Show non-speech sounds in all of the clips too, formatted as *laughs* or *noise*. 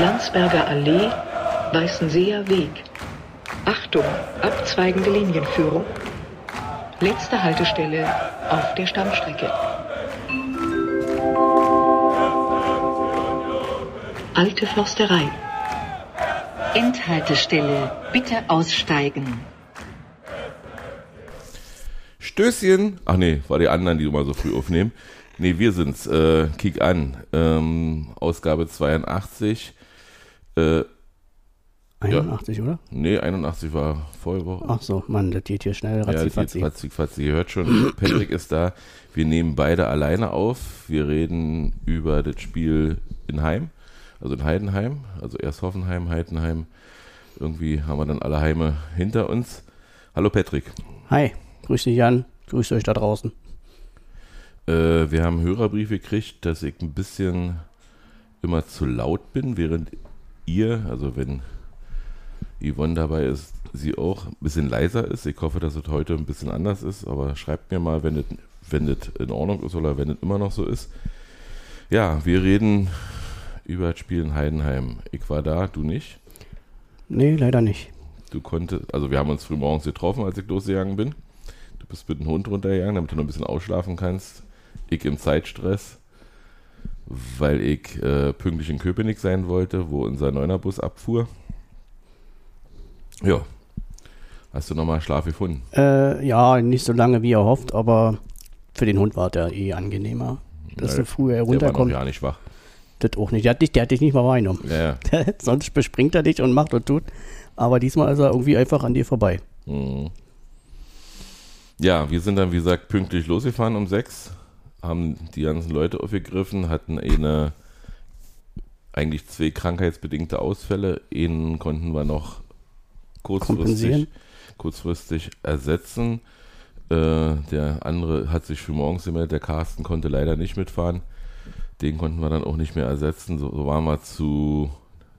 Landsberger Allee, Weißenseer Weg. Achtung, abzweigende Linienführung. Letzte Haltestelle auf der Stammstrecke. Alte Försterei. Endhaltestelle. Bitte aussteigen. Stößchen. Ach nee, war die anderen, die immer so früh aufnehmen. Nee, wir sind's. Äh, kick an. Ähm, Ausgabe 82. Äh, 81, ja. oder? Nee, 81 war Vollwoche. Ach so, Mann, das geht hier schnell. Ja, das geht ratzi, ratzi. Ihr hört schon, *clears throat* Patrick ist da. Wir nehmen beide alleine auf. Wir reden über das Spiel in Heim, also in Heidenheim. Also erst Hoffenheim, Heidenheim. Irgendwie haben wir dann alle Heime hinter uns. Hallo Patrick. Hi, grüß dich Jan. Grüßt euch da draußen. Äh, wir haben einen Hörerbrief gekriegt, dass ich ein bisschen immer zu laut bin, während ihr, also wenn Yvonne dabei ist, sie auch ein bisschen leiser ist. Ich hoffe, dass es heute ein bisschen anders ist, aber schreibt mir mal, wenn es wenn in Ordnung ist oder wenn es immer noch so ist. Ja, wir reden über das Spiel in Heidenheim. Ich war da, du nicht? Nee, leider nicht. Du konntest, also wir haben uns früh morgens getroffen, als ich losgegangen bin. Du bist mit dem Hund runtergegangen, damit du noch ein bisschen ausschlafen kannst. Ich im Zeitstress, weil ich äh, pünktlich in Köpenick sein wollte, wo unser Neunerbus abfuhr. Ja. Hast du nochmal Schlaf gefunden? Äh, ja, nicht so lange wie er hofft, aber für den Hund war der eh angenehmer. Dass ja, du früher herunterkommst. Der war noch ja nicht wach. Das auch nicht. Der hat dich, der hat dich nicht mal wahrgenommen. Ja. *laughs* Sonst bespringt er dich und macht und tut. Aber diesmal ist er irgendwie einfach an dir vorbei. Mhm. Ja, wir sind dann, wie gesagt, pünktlich losgefahren um sechs, haben die ganzen Leute aufgegriffen, hatten eine, eigentlich zwei krankheitsbedingte Ausfälle. Einen konnten wir noch kurzfristig, kurzfristig ersetzen. Äh, der andere hat sich für morgens gemeldet, der Carsten konnte leider nicht mitfahren. Den konnten wir dann auch nicht mehr ersetzen. So, so waren wir zu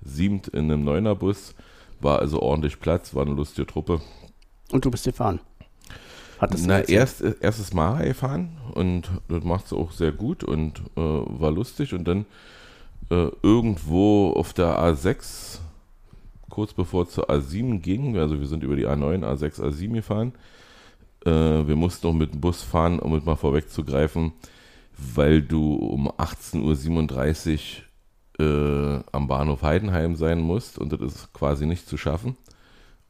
siebt in einem Neunerbus. War also ordentlich Platz, war eine lustige Truppe. Und du bist gefahren? Hattest Na, erst, erstes Mal gefahren und das macht es auch sehr gut und äh, war lustig. Und dann äh, irgendwo auf der A6 kurz bevor es zur A7 ging, also wir sind über die A9, A6, A7 gefahren. Äh, wir mussten noch mit dem Bus fahren, um es mal vorwegzugreifen, weil du um 18.37 Uhr äh, am Bahnhof Heidenheim sein musst und das ist quasi nicht zu schaffen,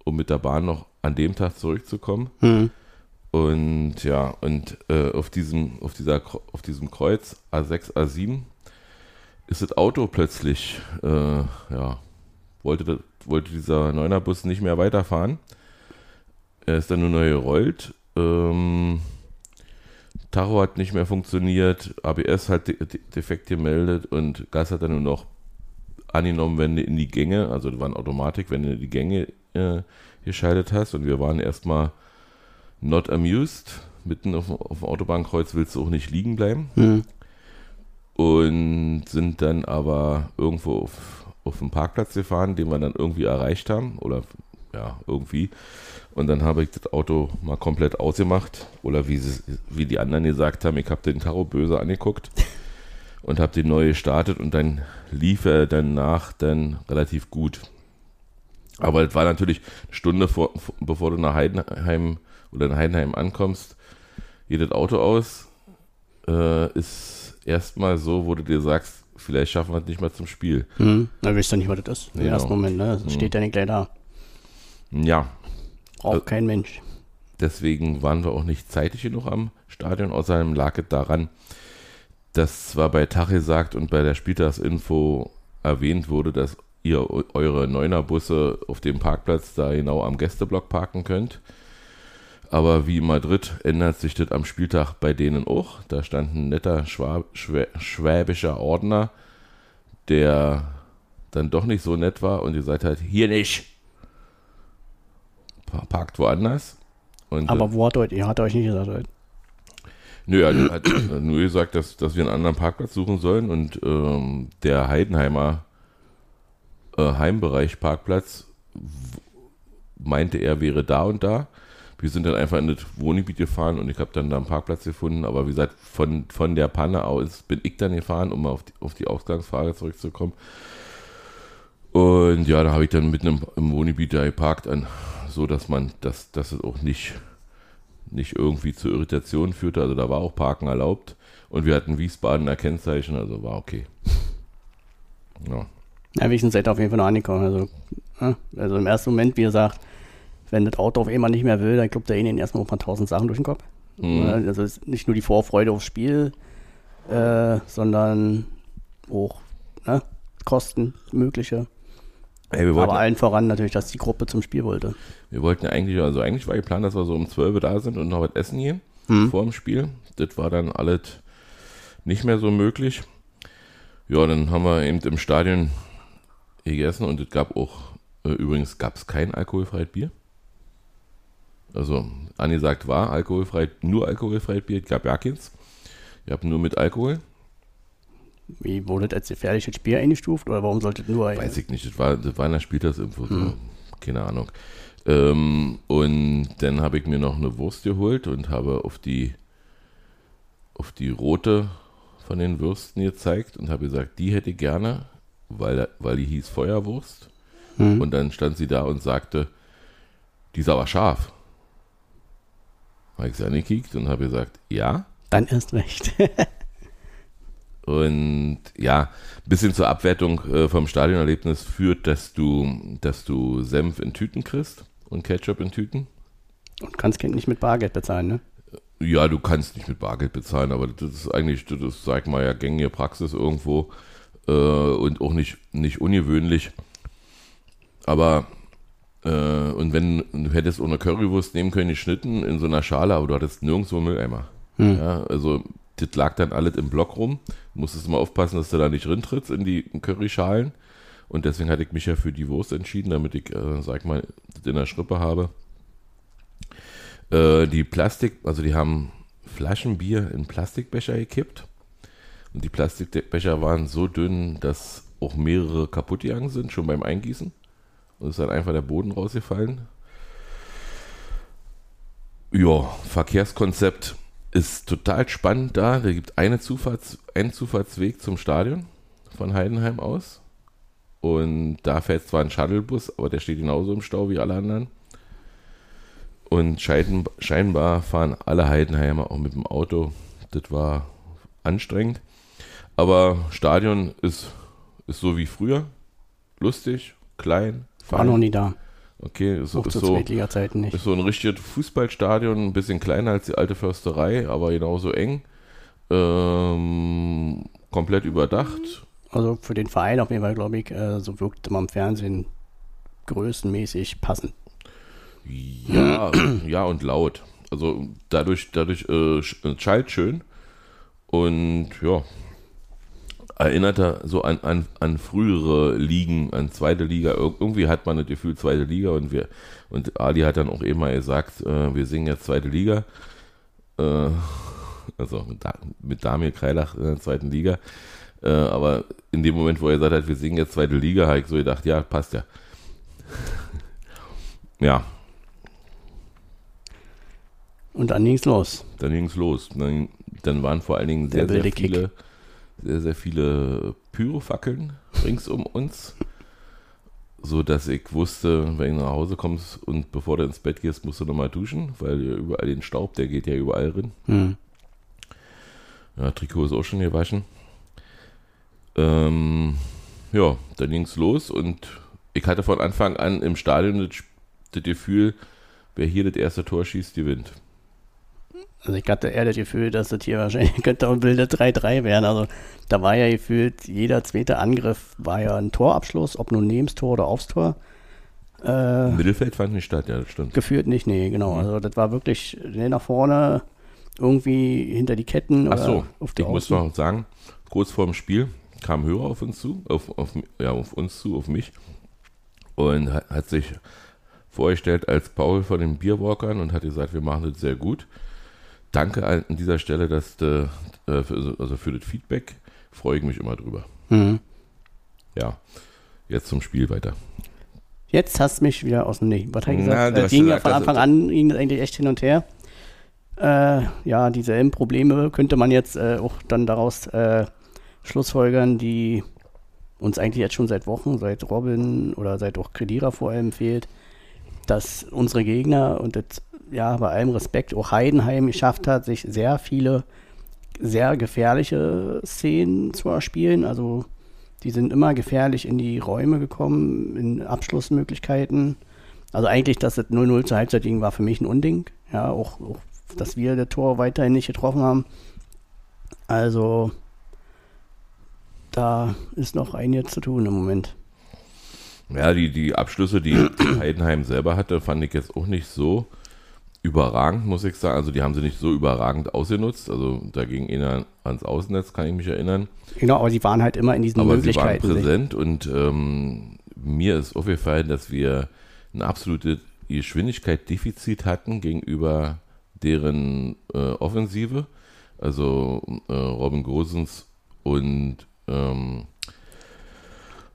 um mit der Bahn noch an dem Tag zurückzukommen. Mhm. Und ja, und äh, auf, diesem, auf, dieser, auf diesem Kreuz A6, A7 ist das Auto plötzlich, äh, ja, wollte, wollte dieser Neunerbus nicht mehr weiterfahren. Er ist dann nur neu gerollt. Ähm, Tacho hat nicht mehr funktioniert, ABS hat de de defekt gemeldet und Gas hat dann nur noch angenommen, wenn du in die Gänge, also das eine Automatik, wenn du in die Gänge äh, geschaltet hast und wir waren erstmal not amused. Mitten auf, auf dem Autobahnkreuz willst du auch nicht liegen bleiben. Mhm. Und sind dann aber irgendwo auf auf den Parkplatz gefahren, den wir dann irgendwie erreicht haben. Oder ja, irgendwie. Und dann habe ich das Auto mal komplett ausgemacht. Oder wie, sie, wie die anderen gesagt haben, ich habe den Tarot böse angeguckt *laughs* und habe den neu gestartet und dann lief er danach dann relativ gut. Aber es war natürlich eine Stunde vor, bevor du nach Heidenheim oder in Heidenheim ankommst, jedes Auto aus. Äh, ist erstmal so, wo du dir sagst, vielleicht schaffen wir es nicht mal zum Spiel. Mhm. Na, wisst ihr nicht, was das ist. Im genau. ersten Moment, ne? Das mhm. steht ja nicht gleich da. Ja. Braucht also, kein Mensch. Deswegen waren wir auch nicht zeitig genug am Stadion. Außerdem lag es daran, dass zwar bei Tag gesagt und bei der Spieltagsinfo erwähnt wurde, dass ihr eure Neuner-Busse auf dem Parkplatz da genau am Gästeblock parken könnt. Aber wie in Madrid ändert sich das am Spieltag bei denen auch. Da stand ein netter Schwab, Schwä, schwäbischer Ordner, der dann doch nicht so nett war und gesagt hat, hier nicht. Parkt woanders. Und, Aber äh, wo hat euch, ihr hat euch nicht gesagt heute? Nö, er hat nur gesagt, dass, dass wir einen anderen Parkplatz suchen sollen und ähm, der Heidenheimer äh, Heimbereich Parkplatz meinte er wäre da und da wir sind dann einfach in das Wohngebiet gefahren und ich habe dann da einen Parkplatz gefunden. Aber wie gesagt, von, von der Panne aus bin ich dann gefahren, um auf die, auf die Ausgangsfrage zurückzukommen. Und ja, da habe ich dann mitten im, im Wohngebiet da geparkt, an, so dass man, dass, dass es auch nicht, nicht irgendwie zu Irritationen führte. Also da war auch Parken erlaubt. Und wir hatten Wiesbadener Kennzeichen, also war okay. Ja. Ja, wir sind auf jeden Fall noch angekommen. Also, also im ersten Moment, wie gesagt, wenn das Auto auf einmal nicht mehr will, dann kloppt er ihnen erstmal ein paar tausend Sachen durch den Kopf. Mhm. Also nicht nur die Vorfreude aufs Spiel, äh, sondern auch ne, Kosten mögliche. Hey, Aber allen voran natürlich, dass die Gruppe zum Spiel wollte. Wir wollten eigentlich, also eigentlich war geplant, dass wir so um 12 Uhr da sind und noch was essen gehen mhm. vor dem Spiel. Das war dann alles nicht mehr so möglich. Ja, dann haben wir eben im Stadion gegessen und es gab auch, äh, übrigens gab es kein alkoholfreies Bier. Also angesagt war alkoholfrei, nur alkoholfreies Bier, gab ja keins. Ich habe nur mit Alkohol. Wie wurde das als gefährliches Bier eingestuft oder warum sollte nur Weiß ich nicht, das war, das war in der Spieltagsinfo, hm. keine Ahnung. Ähm, und dann habe ich mir noch eine Wurst geholt und habe auf die, auf die rote von den Würsten gezeigt und habe gesagt, die hätte ich gerne, weil, weil die hieß Feuerwurst. Hm. Und dann stand sie da und sagte, die ist aber scharf. Habe ich sie angekickt und habe gesagt, ja. Dann erst recht. *laughs* und ja, ein bisschen zur Abwertung äh, vom Stadionerlebnis führt, dass du, dass du Senf in Tüten kriegst und Ketchup in Tüten. Und kannst nicht mit Bargeld bezahlen, ne? Ja, du kannst nicht mit Bargeld bezahlen, aber das ist eigentlich, das ist, sag mal, ja gängige Praxis irgendwo äh, und auch nicht, nicht ungewöhnlich. Aber und wenn du hättest ohne Currywurst nehmen können, geschnitten in so einer Schale, aber du hattest nirgendwo Mülleimer. Hm. Ja, also das lag dann alles im Block rum. Du musstest mal aufpassen, dass du da nicht rintrittst in die Curryschalen. Und deswegen hatte ich mich ja für die Wurst entschieden, damit ich, äh, sag mal, das in der Schrippe habe. Äh, die Plastik, also die haben Flaschenbier in Plastikbecher gekippt. Und die Plastikbecher waren so dünn, dass auch mehrere kaputt gegangen sind, schon beim Eingießen. Und ist dann einfach der Boden rausgefallen. Ja, Verkehrskonzept ist total spannend da. Da gibt eine Zufahrts-, einen Zufahrtsweg zum Stadion von Heidenheim aus. Und da fährt zwar ein Shuttlebus, aber der steht genauso im Stau wie alle anderen. Und scheinbar fahren alle Heidenheimer auch mit dem Auto. Das war anstrengend. Aber Stadion ist, ist so wie früher. Lustig, klein, war noch nie da. Okay, ist, ist, so, nicht. ist so ein richtiges Fußballstadion, ein bisschen kleiner als die alte Försterei, aber genauso eng. Ähm, komplett überdacht. Also für den Verein auf jeden Fall, glaube ich, äh, so wirkte man im Fernsehen größenmäßig passend. Ja, *clears throat* ja und laut. Also dadurch, dadurch äh, schallt schön. Und ja, erinnert er so an, an, an frühere Ligen, an zweite Liga. Irgendwie hat man das Gefühl, zweite Liga und wir und Ali hat dann auch eben mal gesagt, äh, wir singen jetzt zweite Liga. Äh, also mit, mit Damir Kreilach in der zweiten Liga. Äh, aber in dem Moment, wo er gesagt hat, wir singen jetzt zweite Liga, habe ich so gedacht, ja, passt ja. *laughs* ja. Und dann ging es los. Dann ging es los. Dann, dann waren vor allen Dingen sehr, sehr viele. Kick sehr, sehr viele Pyrofackeln rings um uns, so dass ich wusste, wenn du nach Hause kommst und bevor du ins Bett gehst, musst du nochmal duschen, weil überall den Staub, der geht ja überall drin. Mhm. Ja, Trikot ist auch schon gewaschen. Ähm, ja, dann ging es los und ich hatte von Anfang an im Stadion das, das Gefühl, wer hier das erste Tor schießt, gewinnt. Also ich hatte eher das Gefühl, dass das hier wahrscheinlich *laughs* könnte auch ein wilde 3-3 werden. Also da war ja gefühlt, jeder zweite Angriff war ja ein Torabschluss, ob nun neben Tor oder aufs Tor. Äh, Mittelfeld fand nicht statt, ja, das stimmt. Gefühlt nicht, nee, genau. Mhm. Also das war wirklich nee, nach vorne, irgendwie hinter die Ketten. Ach so, ich muss noch sagen, kurz vor dem Spiel kam Hörer auf uns zu, auf, auf, ja, auf uns zu, auf mich und hat, hat sich vorgestellt als Paul von den Bierwalkern und hat gesagt, wir machen das sehr gut danke an dieser Stelle, dass de, äh, für, also für das Feedback freue ich mich immer drüber. Mhm. Ja, jetzt zum Spiel weiter. Jetzt hast du mich wieder aus dem Nee. Was hat gesagt? Na, äh, ging ja von Anfang an ging das eigentlich echt hin und her. Äh, ja, dieselben Probleme könnte man jetzt äh, auch dann daraus äh, schlussfolgern, die uns eigentlich jetzt schon seit Wochen, seit Robin oder seit auch Kedira vor allem fehlt, dass unsere Gegner und jetzt, ja, bei allem Respekt auch Heidenheim geschafft hat, sich sehr viele sehr gefährliche Szenen zu erspielen. Also die sind immer gefährlich in die Räume gekommen, in Abschlussmöglichkeiten. Also eigentlich, dass das 0-0 zur Halbzeit ging, war für mich ein Unding. Ja, auch, auch, dass wir das Tor weiterhin nicht getroffen haben. Also da ist noch einiges zu tun im Moment. Ja, die, die Abschlüsse, die *clears throat* Heidenheim selber hatte, fand ich jetzt auch nicht so überragend, muss ich sagen. Also die haben sie nicht so überragend ausgenutzt. Also da ging ihnen ans Außennetz, kann ich mich erinnern. Genau, aber sie waren halt immer in diesen aber Möglichkeiten. Sie waren präsent und ähm, mir ist aufgefallen, dass wir ein absolutes Geschwindigkeitsdefizit hatten gegenüber deren äh, Offensive. Also äh, Robin Gosens und ähm,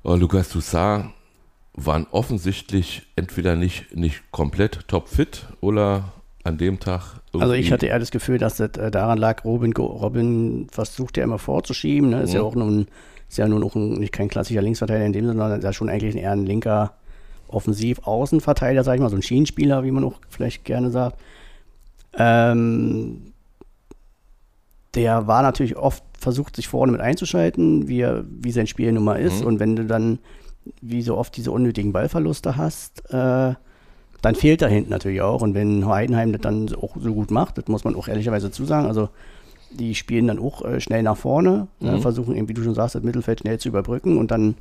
oh, Lukas Toussaint waren offensichtlich entweder nicht, nicht komplett topfit oder an dem Tag. Also ich hatte eher das Gefühl, dass das äh, daran lag, Robin, Robin versucht ja immer vorzuschieben. Ne? Ist mhm. ja auch nun, ist ja nun auch ein, nicht kein klassischer Linksverteidiger in dem Sinne, sondern ist ja schon eigentlich eher ein linker Offensiv-Außenverteidiger, sag ich mal, so ein Schienenspieler, wie man auch vielleicht gerne sagt. Ähm, der war natürlich oft versucht, sich vorne mit einzuschalten, wie, er, wie sein Spiel nun mal ist. Mhm. Und wenn du dann, wie so oft, diese unnötigen Ballverluste hast, äh, dann fehlt da hinten natürlich auch. Und wenn Heidenheim das dann auch so gut macht, das muss man auch ehrlicherweise zusagen, also die spielen dann auch äh, schnell nach vorne, ne, mhm. versuchen eben, wie du schon sagst, das Mittelfeld schnell zu überbrücken und dann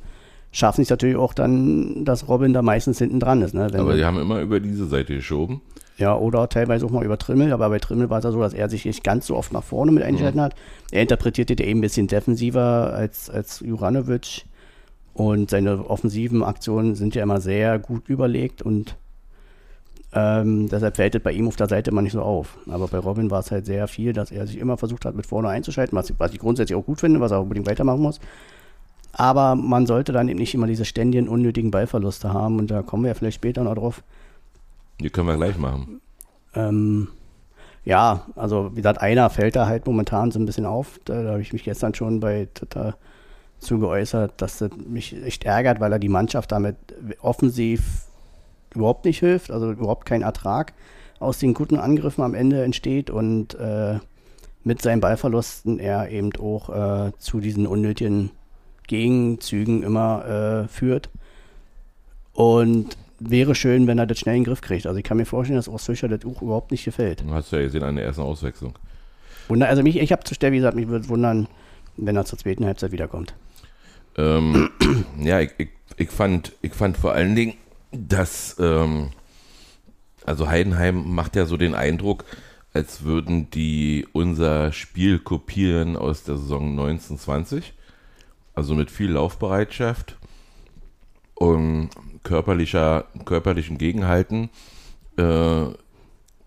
schaffen es natürlich auch dann, dass Robin da meistens hinten dran ist. Ne? aber die haben immer über diese Seite geschoben. Ja, oder teilweise auch mal über Trimmel, aber bei Trimmel war es ja so, dass er sich nicht ganz so oft nach vorne mit eingeschalten mhm. hat. Er interpretierte den eben ein bisschen defensiver als, als Juranovic und seine offensiven Aktionen sind ja immer sehr gut überlegt und ähm, deshalb fällt es bei ihm auf der Seite immer nicht so auf. Aber bei Robin war es halt sehr viel, dass er sich immer versucht hat, mit vorne einzuschalten, was, was ich grundsätzlich auch gut finde, was er unbedingt weitermachen muss. Aber man sollte dann eben nicht immer diese ständigen, unnötigen Ballverluste haben. Und da kommen wir ja vielleicht später noch drauf. Die können wir gleich machen. Ähm, ja, also wie gesagt, einer fällt da halt momentan so ein bisschen auf. Da, da habe ich mich gestern schon bei Twitter zu geäußert, dass das mich echt ärgert, weil er die Mannschaft damit offensiv überhaupt nicht hilft, also überhaupt kein Ertrag aus den guten Angriffen am Ende entsteht und äh, mit seinen Ballverlusten er eben auch äh, zu diesen unnötigen Gegenzügen immer äh, führt. Und wäre schön, wenn er das schnell in den Griff kriegt. Also ich kann mir vorstellen, dass Ostfischer das auch überhaupt nicht gefällt. Du hast ja gesehen an der ersten Auswechslung. Wunder, also mich, ich habe zu Stelle gesagt, mich würde wundern, wenn er zur zweiten Halbzeit wiederkommt. Ähm, *clears throat* ja, ich, ich, ich, fand, ich fand vor allen Dingen, dass ähm, also Heidenheim macht ja so den Eindruck, als würden die unser Spiel kopieren aus der Saison 1920 also mit viel Laufbereitschaft und körperlicher, körperlichen Gegenhalten äh,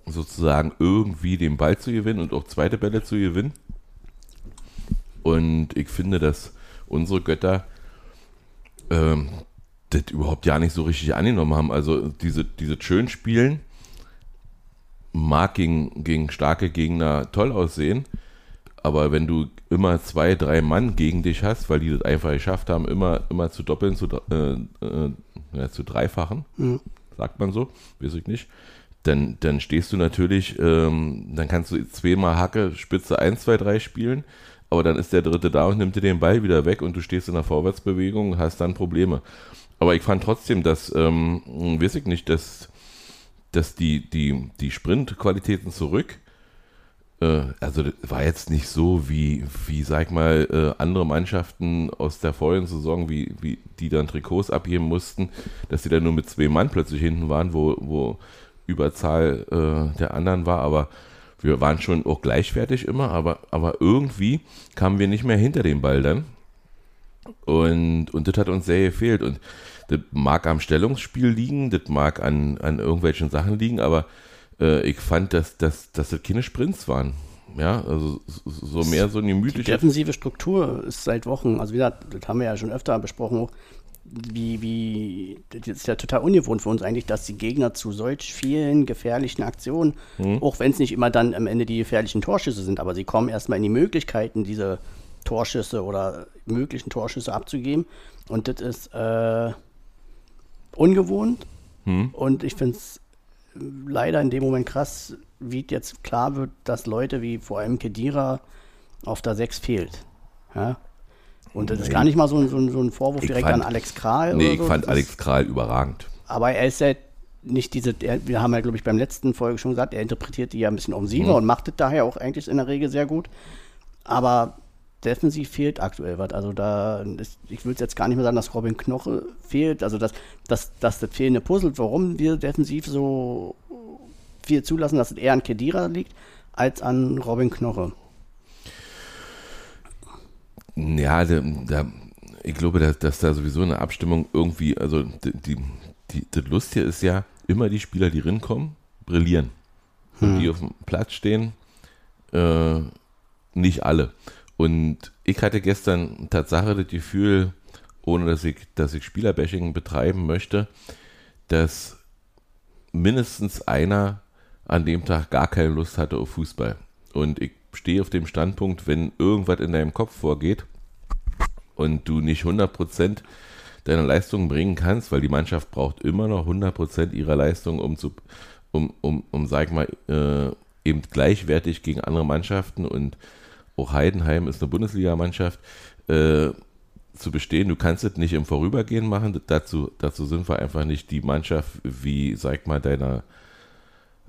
sozusagen irgendwie den Ball zu gewinnen und auch zweite Bälle zu gewinnen. Und ich finde, dass unsere Götter ähm, das überhaupt ja nicht so richtig angenommen haben. Also diese, diese schön spielen mag gegen, gegen starke Gegner toll aussehen, aber wenn du immer zwei, drei Mann gegen dich hast, weil die das einfach geschafft haben, immer, immer zu doppeln, zu, äh, äh, ja, zu dreifachen, mhm. sagt man so, weiß ich nicht, dann, dann stehst du natürlich, ähm, dann kannst du zweimal Hacke, Spitze 1, 2, 3 spielen, aber dann ist der dritte da und nimmt dir den Ball wieder weg und du stehst in der Vorwärtsbewegung und hast dann Probleme. Aber ich fand trotzdem, dass, ähm, weiß ich nicht, dass, dass die, die, die Sprintqualitäten zurück äh, also war jetzt nicht so wie, wie sag mal, äh, andere Mannschaften aus der vorigen Saison, wie, wie die dann Trikots abgeben mussten, dass sie dann nur mit zwei Mann plötzlich hinten waren, wo, wo Überzahl äh, der anderen war, aber wir waren schon auch gleichwertig immer, aber, aber irgendwie kamen wir nicht mehr hinter dem Ball dann. Und, und das hat uns sehr gefehlt. Und das mag am Stellungsspiel liegen, das mag an, an irgendwelchen Sachen liegen, aber äh, ich fand, dass, dass, dass das keine Sprints waren. Ja, also so mehr so eine gemütliche. Die defensive Struktur ist seit Wochen, also wie gesagt, das haben wir ja schon öfter besprochen, wie, wie, das ist ja total ungewohnt für uns eigentlich, dass die Gegner zu solch vielen gefährlichen Aktionen, mhm. auch wenn es nicht immer dann am Ende die gefährlichen Torschüsse sind, aber sie kommen erstmal in die Möglichkeiten, diese Torschüsse oder möglichen Torschüsse abzugeben. Und das ist äh, ungewohnt. Hm. Und ich finde es leider in dem Moment krass, wie jetzt klar wird, dass Leute wie vor allem Kedira auf der 6 fehlt. Ja? Und das ist gar nicht mal so ein, so ein, so ein Vorwurf ich direkt fand, an Alex Kral. Nee, ich so. fand das Alex Kral überragend. Aber er ist ja nicht diese, er, wir haben ja, glaube ich, beim letzten Folge schon gesagt, er interpretiert die ja ein bisschen offensiver mhm. und macht es daher auch eigentlich in der Regel sehr gut. Aber defensiv fehlt aktuell was. Also da, ist, ich würde jetzt gar nicht mehr sagen, dass Robin Knoche fehlt. Also dass, dass, dass das fehlende Puzzle, warum wir defensiv so viel zulassen, dass es eher an Kedira liegt, als an Robin Knoche. Ja, da, da, ich glaube, dass, dass, da sowieso eine Abstimmung irgendwie, also die, die, die, das Lustige ist ja, immer die Spieler, die rinkommen, brillieren. Hm. Und die auf dem Platz stehen, äh, nicht alle. Und ich hatte gestern Tatsache das Gefühl, ohne dass ich, dass ich Spielerbashing betreiben möchte, dass mindestens einer an dem Tag gar keine Lust hatte auf Fußball. Und ich stehe auf dem Standpunkt, wenn irgendwas in deinem Kopf vorgeht und du nicht 100% deiner Leistung bringen kannst, weil die Mannschaft braucht immer noch 100% ihrer Leistung, um zu, um, um, um sag mal, äh, eben gleichwertig gegen andere Mannschaften und auch Heidenheim ist eine Bundesligamannschaft, äh, zu bestehen. Du kannst es nicht im Vorübergehen machen. Dazu, dazu sind wir einfach nicht die Mannschaft wie, sag mal, deiner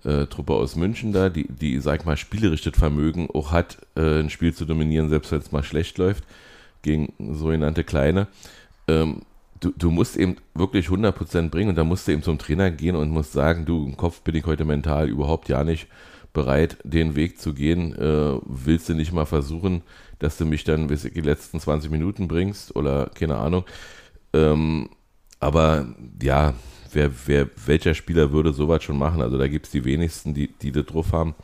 äh, Truppe aus München da, die, die, sag mal, spielerichtes Vermögen auch hat, äh, ein Spiel zu dominieren, selbst wenn es mal schlecht läuft, gegen sogenannte Kleine. Ähm, du, du musst eben wirklich 100% bringen und da musst du eben zum Trainer gehen und musst sagen, du, im Kopf bin ich heute mental überhaupt ja nicht bereit, den Weg zu gehen. Äh, willst du nicht mal versuchen, dass du mich dann bis die letzten 20 Minuten bringst oder keine Ahnung. Ähm, aber ja, wer, wer, welcher Spieler würde sowas schon machen? Also da gibt es die wenigsten, die, die das drauf haben.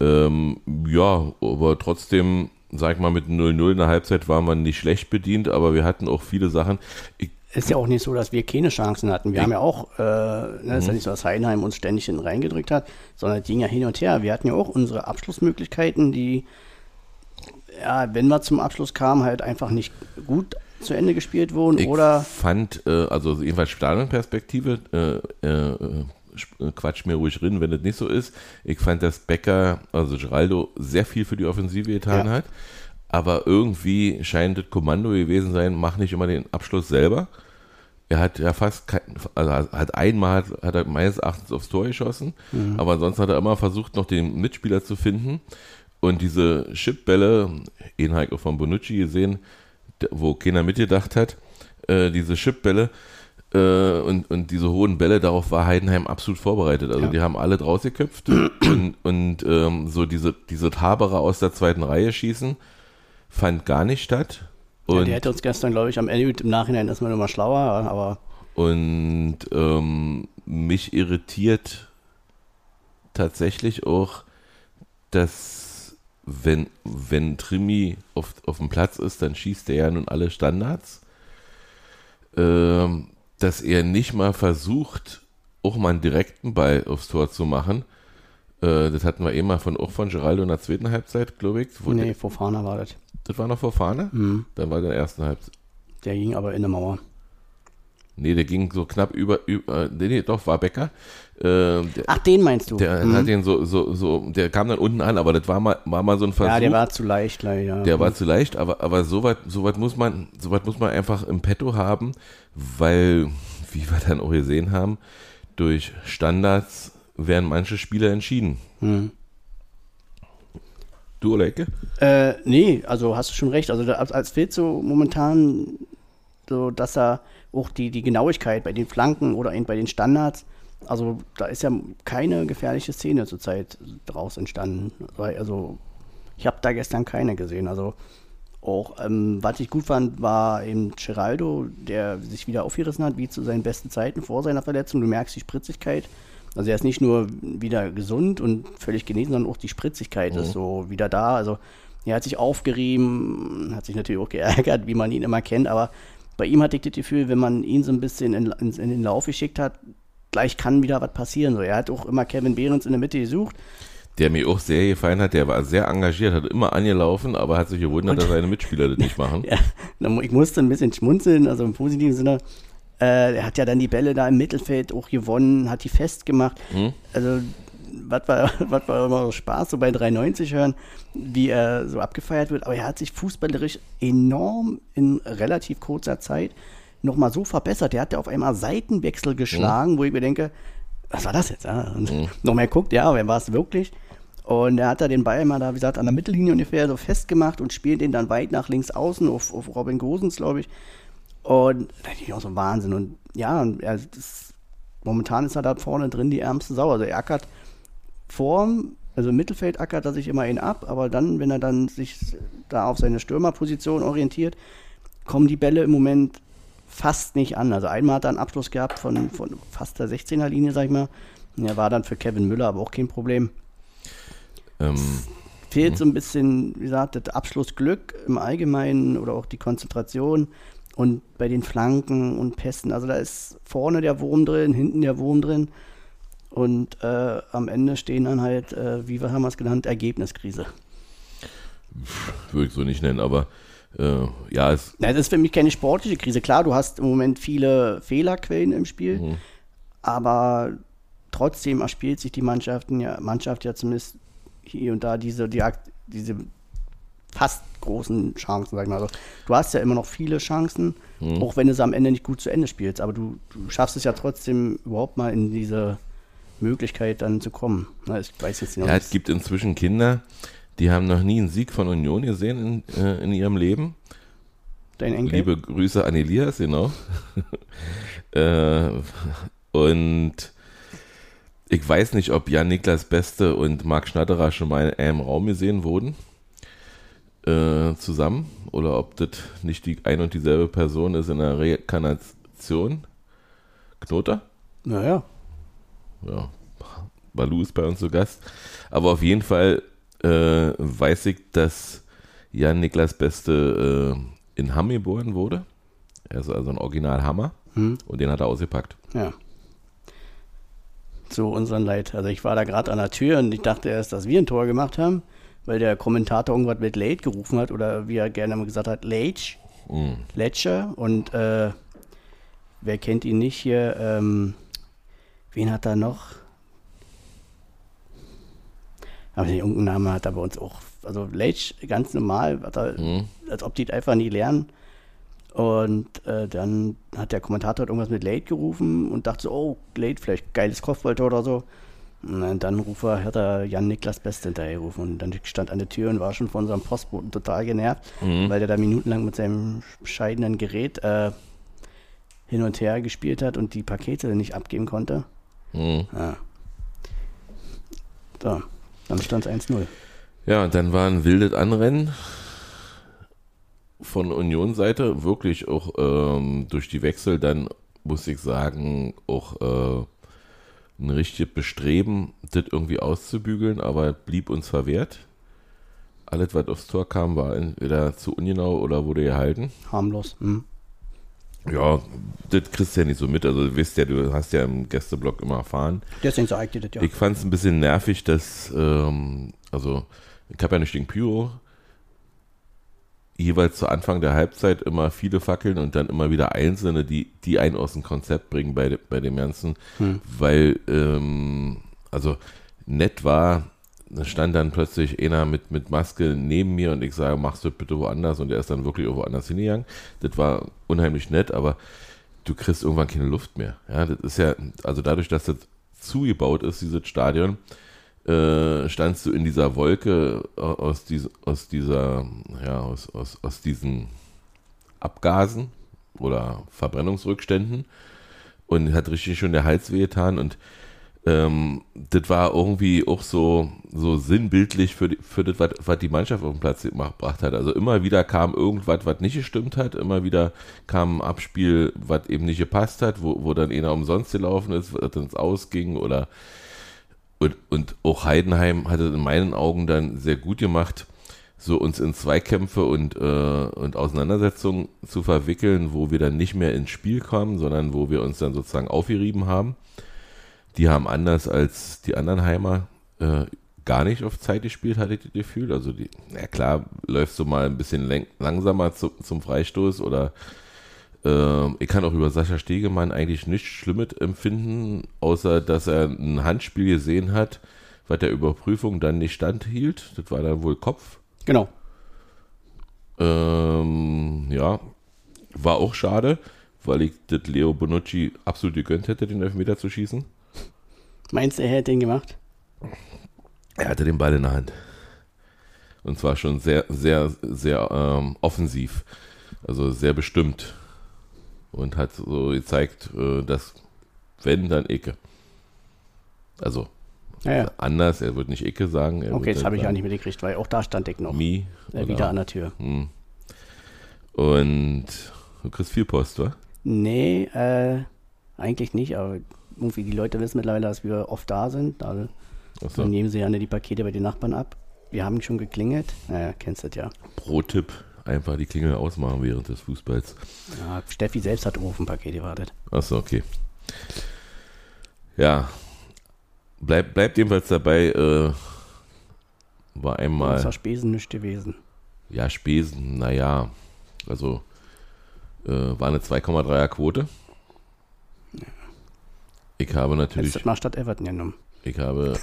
Ähm, ja, aber trotzdem, sag ich mal, mit 0-0 in der Halbzeit war man nicht schlecht bedient, aber wir hatten auch viele Sachen. Ich, ist ja auch nicht so, dass wir keine Chancen hatten. Wir ich, haben ja auch, äh, ne, ist ja mhm. nicht so, dass Heidenheim uns ständig hinten reingedrückt hat, sondern es ging ja hin und her. Wir hatten ja auch unsere Abschlussmöglichkeiten, die, ja, wenn wir zum Abschluss kamen, halt einfach nicht gut zu Ende gespielt wurden. Ich oder fand, äh, also jedenfalls Stadionperspektive, äh, äh, quatsch mir ruhig rein, wenn das nicht so ist. Ich fand, dass Becker, also Geraldo, sehr viel für die Offensive getan ja. hat. Aber irgendwie scheint das Kommando gewesen sein, mach nicht immer den Abschluss selber. Er hat ja fast, kein, also hat einmal, hat er meines Erachtens aufs Tor geschossen, mhm. aber ansonsten hat er immer versucht, noch den Mitspieler zu finden. Und diese Chipbälle, ihn halt auch von Bonucci gesehen, wo keiner mitgedacht hat, äh, diese Chipbälle äh, und, und diese hohen Bälle, darauf war Heidenheim absolut vorbereitet. Also ja. die haben alle draus geköpft und, und ähm, so diese, diese Haberer aus der zweiten Reihe schießen, fand gar nicht statt. Und ja, die hätte uns gestern, glaube ich, am Ende im Nachhinein erstmal nochmal schlauer, aber. Und ähm, mich irritiert tatsächlich auch, dass wenn, wenn Trimi auf, auf dem Platz ist, dann schießt er ja nun alle Standards. Ähm, dass er nicht mal versucht, auch mal einen direkten Ball aufs Tor zu machen. Äh, das hatten wir eben mal von, auch von Geraldo in der zweiten Halbzeit, glaube ich. Wo nee, Fofana war das. Das war noch vor Fahne? Mhm. Dann war der erste Halbzeit. Der ging aber in der Mauer. Nee, der ging so knapp über, über äh, nee, nee, doch, war Becker. Äh, der, Ach, den meinst du? Der mhm. hat den so, so, so, der kam dann unten an, aber das war mal, war mal so ein Versuch. Ja, der war zu leicht, leider. Der war zu leicht, aber, aber so weit, so weit muss man, so weit muss man einfach im Petto haben, weil, wie wir dann auch gesehen haben, durch Standards werden manche Spieler entschieden. Mhm. Du oder Ecke? Äh, nee, also hast du schon recht. Also als, als fehlt so momentan so, dass er auch die, die Genauigkeit bei den Flanken oder eben bei den Standards, also da ist ja keine gefährliche Szene zurzeit draus entstanden. Also ich habe da gestern keine gesehen. Also auch, ähm, was ich gut fand, war eben Geraldo, der sich wieder aufgerissen hat, wie zu seinen besten Zeiten vor seiner Verletzung. Du merkst die Spritzigkeit. Also er ist nicht nur wieder gesund und völlig genesen, sondern auch die Spritzigkeit mhm. ist so wieder da. Also er hat sich aufgerieben, hat sich natürlich auch *laughs* geärgert, wie man ihn immer kennt, aber bei ihm hatte ich das Gefühl, wenn man ihn so ein bisschen in, in, in den Lauf geschickt hat, gleich kann wieder was passieren. So, er hat auch immer Kevin Behrens in der Mitte gesucht. Der mir auch sehr gefallen hat, der war sehr engagiert, hat immer angelaufen, aber hat sich gewundert, und, dass seine Mitspieler das nicht machen. *laughs* Ja, ich musste ein bisschen schmunzeln, also im positiven Sinne. Äh, er hat ja dann die Bälle da im Mittelfeld auch gewonnen, hat die festgemacht. Hm. Also, was war, *laughs* was war immer Spaß, so bei 3,90 hören, wie er so abgefeiert wird. Aber er hat sich fußballerisch enorm in relativ kurzer Zeit nochmal so verbessert. Er hat ja auf einmal Seitenwechsel geschlagen, hm. wo ich mir denke, was war das jetzt? Ja? Und hm. *laughs* noch mehr guckt, ja, wer war es wirklich? Und er hat da den Ball mal da, wie gesagt, an der Mittellinie ungefähr so festgemacht und spielt den dann weit nach links außen auf, auf Robin Gosens, glaube ich. Und da ist auch so Wahnsinn. Und ja, er, das, momentan ist er da vorne drin die ärmste Sau. Also er ackert vorm, also im Mittelfeld ackert er sich immer ihn ab, aber dann, wenn er dann sich da auf seine Stürmerposition orientiert, kommen die Bälle im Moment fast nicht an. Also einmal hat er einen Abschluss gehabt von, von fast der 16er Linie, sag ich mal. Er war dann für Kevin Müller aber auch kein Problem. Ähm, fehlt so ein bisschen, wie gesagt, das Abschlussglück im Allgemeinen oder auch die Konzentration und bei den Flanken und Pässen. Also da ist vorne der Wurm drin, hinten der Wurm drin. Und äh, am Ende stehen dann halt, äh, wie wir haben es genannt, Ergebniskrise. Würde ich so nicht nennen, aber äh, ja, es. Na, das ist für mich keine sportliche Krise. Klar, du hast im Moment viele Fehlerquellen im Spiel, mhm. aber trotzdem erspielt sich die Mannschaften ja, Mannschaft ja zumindest hier und da diese, die, diese fast großen Chancen, sag ich mal. Also, du hast ja immer noch viele Chancen, mhm. auch wenn du es am Ende nicht gut zu Ende spielst, aber du, du schaffst es ja trotzdem überhaupt mal in diese Möglichkeit dann zu kommen. Na, ich weiß jetzt nicht, ja, es gibt inzwischen Kinder, die haben noch nie einen Sieg von Union gesehen in, äh, in ihrem Leben. Dein Enkel? Liebe Grüße an Elias, genau. *laughs* äh, und ich weiß nicht, ob Jan Niklas Beste und Marc Schnatterer schon mal in einem Raum gesehen wurden. Äh, zusammen. Oder ob das nicht die ein und dieselbe Person ist in der Rekarnation. Knoter? Naja. Ja. Balu ist bei uns zu Gast. Aber auf jeden Fall äh, weiß ich, dass Jan Niklas Beste äh, in Hamm geboren wurde. Er ist also ein Original-Hammer hm. und den hat er ausgepackt. Ja. Zu unserem Leid. Also ich war da gerade an der Tür und ich dachte erst, dass wir ein Tor gemacht haben, weil der Kommentator irgendwas mit Late gerufen hat oder wie er gerne mal gesagt hat, Late. Mhm. Ledger und äh, wer kennt ihn nicht hier? Ähm, wen hat er noch? Aber den irgendeinen Namen hat er bei uns auch. Also Leitch ganz normal, er, mhm. als ob die es einfach nie lernen. Und äh, dann hat der Kommentator irgendwas mit Late gerufen und dachte so, oh, Late, vielleicht geiles Kopfballtor oder so. Und dann ruft er, hat er Jan Niklas Best hinterhergerufen und dann stand an der Tür und war schon von unserem Postboten total genervt, mhm. weil der da minutenlang mit seinem scheidenden Gerät äh, hin und her gespielt hat und die Pakete nicht abgeben konnte. Mhm. Ja. So, dann stand es 1-0. Ja, und dann war ein wildes Anrennen von Union-Seite, wirklich auch ähm, durch die Wechsel dann, muss ich sagen, auch äh, ein richtiges Bestreben, das irgendwie auszubügeln, aber blieb uns verwehrt. Alles, was aufs Tor kam, war entweder zu ungenau oder wurde gehalten. Harmlos. Hm. Ja, das kriegst du ja nicht so mit. Also du weißt ja, du hast ja im Gästeblock immer erfahren. Deswegen so ich das, ja. Ich fand es ein bisschen nervig, dass, ähm, also ich habe ja nicht den Pyro, jeweils zu Anfang der Halbzeit immer viele Fackeln und dann immer wieder einzelne, die, die einen aus dem Konzept bringen bei, bei dem Ganzen, hm. weil, ähm, also nett war, stand dann plötzlich einer mit, mit Maske neben mir und ich sage, machst du bitte woanders und er ist dann wirklich woanders hingegangen. Das war unheimlich nett, aber du kriegst irgendwann keine Luft mehr. Ja, das ist ja, also dadurch, dass das zugebaut ist, dieses Stadion, äh, standst du in dieser Wolke aus, dies, aus dieser, ja, aus, aus, aus diesen Abgasen oder Verbrennungsrückständen und hat richtig schon der Hals wehgetan und ähm, das war irgendwie auch so, so sinnbildlich für, für das, was, die Mannschaft auf den Platz gebracht hat. Also immer wieder kam irgendwas, was nicht gestimmt hat, immer wieder kam ein Abspiel, was eben nicht gepasst hat, wo, wo dann einer umsonst gelaufen ist, was ins Ausging oder und, und auch Heidenheim hat es in meinen Augen dann sehr gut gemacht, so uns in Zweikämpfe und, äh, und Auseinandersetzungen zu verwickeln, wo wir dann nicht mehr ins Spiel kamen, sondern wo wir uns dann sozusagen aufgerieben haben die haben anders als die anderen Heimer äh, gar nicht auf Zeit gespielt, hatte ich das Gefühl. Also, die, na klar, läufst du mal ein bisschen langsamer zu, zum Freistoß oder äh, ich kann auch über Sascha Stegemann eigentlich nichts Schlimmes empfinden, außer dass er ein Handspiel gesehen hat, was der Überprüfung dann nicht standhielt. Das war dann wohl Kopf. Genau. Ähm, ja, war auch schade, weil ich das Leo Bonucci absolut gegönnt hätte, den Elfmeter zu schießen. Meinst du, er hätte den gemacht? Er hatte den Ball in der Hand. Und zwar schon sehr, sehr, sehr ähm, offensiv. Also sehr bestimmt. Und hat so gezeigt, äh, dass wenn, dann Ecke. Also ja, ja. anders, er wird nicht Ecke sagen. okay, das habe ich auch nicht mitgekriegt, weil auch da stand Eck noch. Mi. Äh, wieder an der Tür. Hm. Und du kriegst viel Post, wa? Nee, äh, eigentlich nicht, aber irgendwie die Leute wissen mittlerweile, dass wir oft da sind. Also so. Dann nehmen sie ja die Pakete bei den Nachbarn ab. Wir haben schon geklingelt. Naja, kennst du das ja. Pro-Tipp, einfach die Klingel ausmachen während des Fußballs. Ja, Steffi selbst hat auf ein Paket gewartet. Achso, okay. Ja, bleibt bleib jedenfalls dabei, äh, war einmal. Das war Spesen nicht gewesen. Ja, Spesen, naja, also äh, war eine 2,3er Quote. Ich habe natürlich. Du mal statt Everton genommen. Ich habe,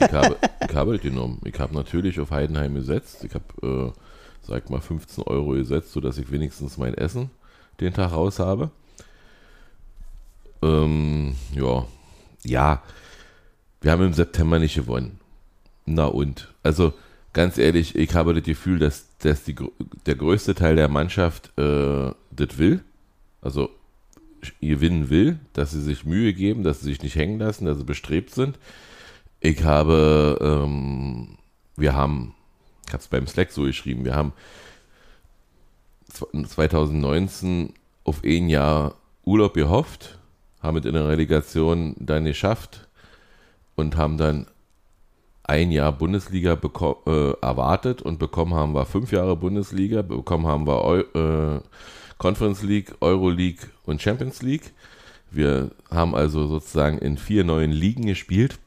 ich habe, ich habe genommen. Ich habe natürlich auf Heidenheim gesetzt. Ich habe, äh, sag mal, 15 Euro gesetzt, sodass ich wenigstens mein Essen den Tag raus habe. Ähm, ja, ja, wir haben im September nicht gewonnen. Na und? Also, ganz ehrlich, ich habe das Gefühl, dass, dass die, der größte Teil der Mannschaft äh, das will. Also, gewinnen will, dass sie sich Mühe geben, dass sie sich nicht hängen lassen, dass sie bestrebt sind. Ich habe, ähm, wir haben, ich habe es beim Slack so geschrieben, wir haben 2019 auf ein Jahr Urlaub gehofft, haben es in der Relegation dann geschafft und haben dann ein Jahr Bundesliga äh, erwartet und bekommen haben wir fünf Jahre Bundesliga, bekommen haben wir Eu äh, Conference League, Euro League und Champions League. Wir haben also sozusagen in vier neuen Ligen gespielt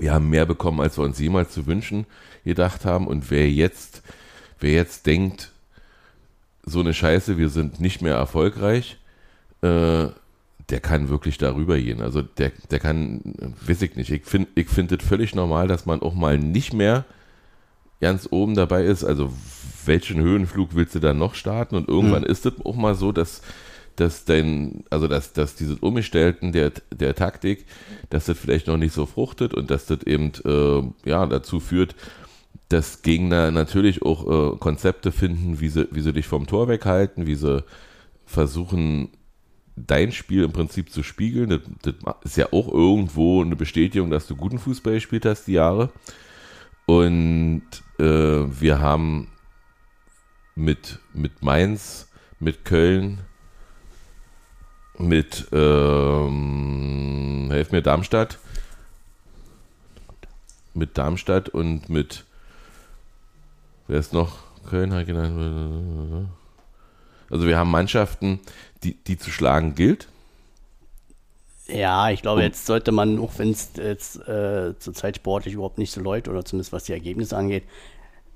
wir haben mehr bekommen, als wir uns jemals zu wünschen gedacht haben. Und wer jetzt, wer jetzt denkt, so eine Scheiße, wir sind nicht mehr erfolgreich, äh, der kann wirklich darüber gehen. Also der, der kann, weiß ich nicht. Ich finde ich finde es völlig normal, dass man auch mal nicht mehr ganz oben dabei ist. Also welchen Höhenflug willst du dann noch starten? Und irgendwann mhm. ist es auch mal so, dass dass dein, also dass, dass dieses Umgestalten der, der Taktik, dass das vielleicht noch nicht so fruchtet und dass das eben äh, ja, dazu führt, dass Gegner natürlich auch äh, Konzepte finden, wie sie, wie sie dich vom Tor weghalten, wie sie versuchen, dein Spiel im Prinzip zu spiegeln. Das, das ist ja auch irgendwo eine Bestätigung, dass du guten Fußball gespielt hast, die Jahre. Und äh, wir haben mit, mit Mainz, mit Köln, mit, ähm, helf mir, Darmstadt. Mit Darmstadt und mit, wer ist noch? Köln hat genannt. Also wir haben Mannschaften, die, die zu schlagen gilt. Ja, ich glaube, jetzt sollte man, auch wenn es jetzt äh, zurzeit sportlich überhaupt nicht so läuft oder zumindest was die Ergebnisse angeht,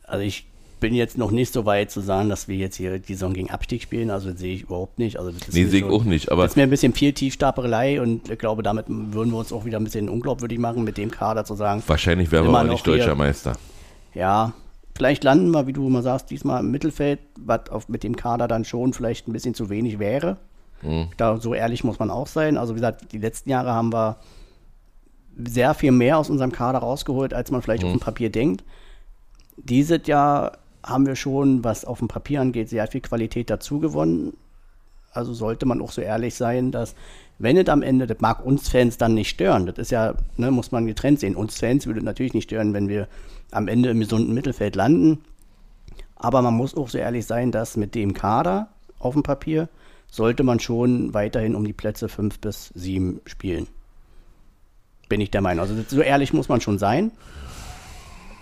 also ich bin jetzt noch nicht so weit zu sagen, dass wir jetzt hier die Saison gegen Abstieg spielen. Also sehe ich überhaupt nicht. Also das nee, sehe ich auch nicht. Aber das ist mir ein bisschen viel Tiefstapelei und ich glaube, damit würden wir uns auch wieder ein bisschen unglaubwürdig machen, mit dem Kader zu sagen. Wahrscheinlich wären wir auch nicht deutscher hier, Meister. Ja, vielleicht landen wir, wie du immer sagst, diesmal im Mittelfeld, was mit dem Kader dann schon vielleicht ein bisschen zu wenig wäre. Mhm. Da, so ehrlich muss man auch sein. Also wie gesagt, die letzten Jahre haben wir sehr viel mehr aus unserem Kader rausgeholt, als man vielleicht mhm. auf dem Papier denkt. Dieses Jahr haben wir schon, was auf dem Papier angeht, sehr viel Qualität dazu gewonnen. Also sollte man auch so ehrlich sein, dass wenn es am Ende, das mag uns Fans dann nicht stören, das ist ja, ne, muss man getrennt sehen. Uns Fans würde es natürlich nicht stören, wenn wir am Ende im gesunden Mittelfeld landen. Aber man muss auch so ehrlich sein, dass mit dem Kader auf dem Papier sollte man schon weiterhin um die Plätze 5 bis 7 spielen. Bin ich der Meinung. Also so ehrlich muss man schon sein.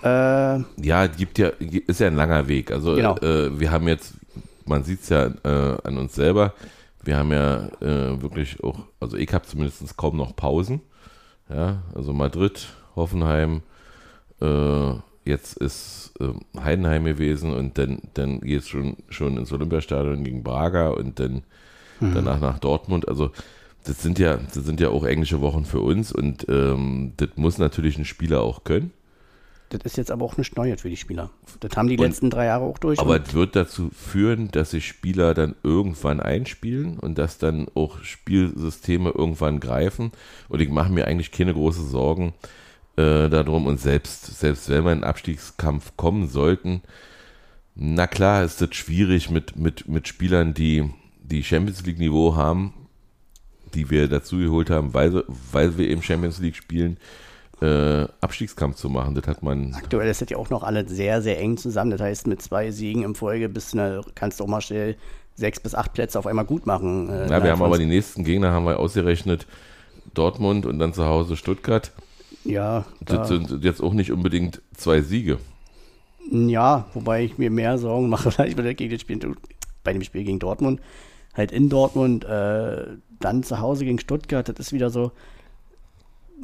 Äh, ja, gibt ja, ist ja ein langer Weg. Also genau. äh, wir haben jetzt, man sieht es ja äh, an uns selber, wir haben ja äh, wirklich auch, also ich habe zumindest kaum noch Pausen. Ja, also Madrid, Hoffenheim, äh, jetzt ist äh, Heidenheim gewesen und dann, dann geht es schon, schon ins Olympiastadion gegen Braga und dann mhm. danach nach Dortmund. Also das sind ja, das sind ja auch englische Wochen für uns und ähm, das muss natürlich ein Spieler auch können. Das ist jetzt aber auch nicht neu für die Spieler. Das haben die und, letzten drei Jahre auch durch. Aber es wird dazu führen, dass sich Spieler dann irgendwann einspielen und dass dann auch Spielsysteme irgendwann greifen. Und ich mache mir eigentlich keine großen Sorgen äh, darum. Und selbst, selbst wenn wir in einen Abstiegskampf kommen sollten, na klar ist das schwierig mit, mit, mit Spielern, die, die Champions League Niveau haben, die wir dazu geholt haben, weil, weil wir eben Champions League spielen äh, Abstiegskampf zu machen. Das hat man. Aktuell ist das ja auch noch alle sehr, sehr eng zusammen. Das heißt, mit zwei Siegen im Folge bist du, kannst du auch mal schnell sechs bis acht Plätze auf einmal gut machen. Äh, ja, wir haben aber die nächsten Gegner haben wir ausgerechnet. Dortmund und dann zu Hause Stuttgart. Ja. Das sind jetzt auch nicht unbedingt zwei Siege. Ja, wobei ich mir mehr Sorgen mache, *laughs* vielleicht bei, gegen Spiel, bei dem Spiel gegen Dortmund. Halt in Dortmund, äh, dann zu Hause gegen Stuttgart, das ist wieder so,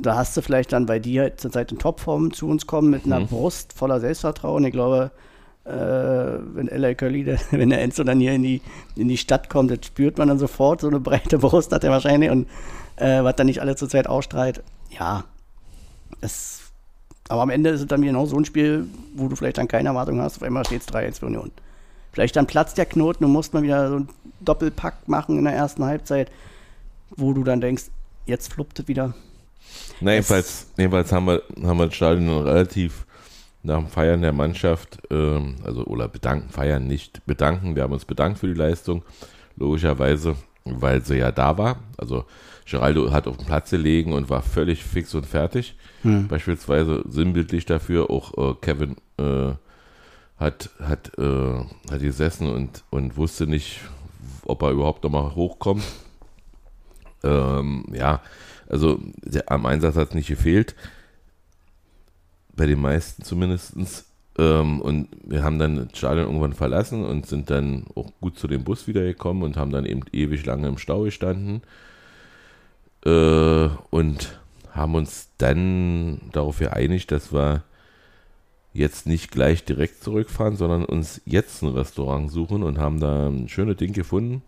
da hast du vielleicht dann bei dir halt zurzeit in Topform zu uns kommen mit einer mhm. Brust voller Selbstvertrauen. Ich glaube, äh, wenn L.A. *laughs* Curly, wenn der Enzo dann hier in die, in die Stadt kommt, das spürt man dann sofort. So eine breite Brust hat er wahrscheinlich und äh, was dann nicht alle zurzeit ausstrahlt. Ja, es, aber am Ende ist es dann genau so ein Spiel, wo du vielleicht dann keine Erwartung hast. Auf einmal steht es 3-1 für Union. Vielleicht dann platzt der Knoten und musst mal wieder so einen Doppelpack machen in der ersten Halbzeit, wo du dann denkst, jetzt fluppt es wieder. Na, jedenfalls, jedenfalls haben, wir, haben wir das Stadion relativ nach dem Feiern der Mannschaft, ähm, also oder bedanken, feiern nicht, bedanken. Wir haben uns bedankt für die Leistung, logischerweise, weil sie ja da war. Also Geraldo hat auf den Platz gelegen und war völlig fix und fertig. Hm. Beispielsweise sinnbildlich dafür auch äh, Kevin äh, hat, hat, äh, hat gesessen und, und wusste nicht, ob er überhaupt nochmal hochkommt. Ähm, ja, also der, am Einsatz hat es nicht gefehlt. Bei den meisten zumindest. Ähm, und wir haben dann das Stadion irgendwann verlassen und sind dann auch gut zu dem Bus wiedergekommen und haben dann eben ewig lange im Stau gestanden. Äh, und haben uns dann darauf geeinigt, dass wir jetzt nicht gleich direkt zurückfahren, sondern uns jetzt ein Restaurant suchen und haben da ein schönes Ding gefunden.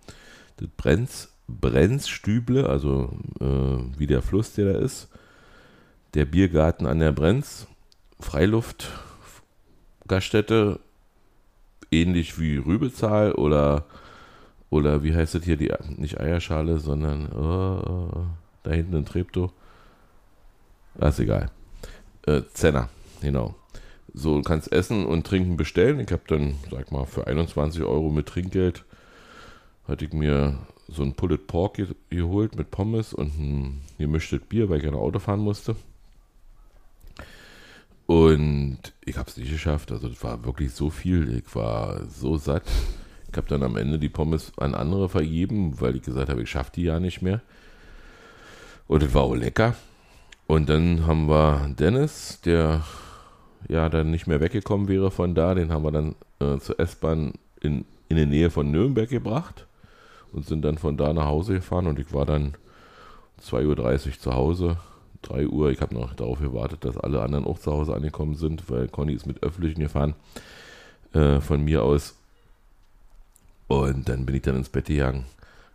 Das Brenz Brenzstüble, also äh, wie der Fluss, der da ist. Der Biergarten an der Brenz, Freiluftgaststätte, ähnlich wie Rübezahl oder, oder wie heißt das hier, die, nicht Eierschale, sondern uh, da hinten in Treptow. Das ist egal. Äh, Zenner, genau. So, du kannst essen und trinken bestellen. Ich habe dann, sag mal, für 21 Euro mit Trinkgeld hatte ich mir so ein Pulled Pork geholt mit Pommes und ein gemischtes Bier, weil ich gerne Auto fahren musste. Und ich habe es nicht geschafft. Also das war wirklich so viel. Ich war so satt. Ich habe dann am Ende die Pommes an andere vergeben, weil ich gesagt habe, ich schaffe die ja nicht mehr. Und es war auch lecker. Und dann haben wir Dennis, der ja dann nicht mehr weggekommen wäre von da, den haben wir dann äh, zur S-Bahn in, in die Nähe von Nürnberg gebracht und sind dann von da nach Hause gefahren und ich war dann 2.30 Uhr zu Hause. 3 Uhr, ich habe noch darauf gewartet, dass alle anderen auch zu Hause angekommen sind, weil Conny ist mit Öffentlichen gefahren äh, von mir aus. Und dann bin ich dann ins Bett gegangen.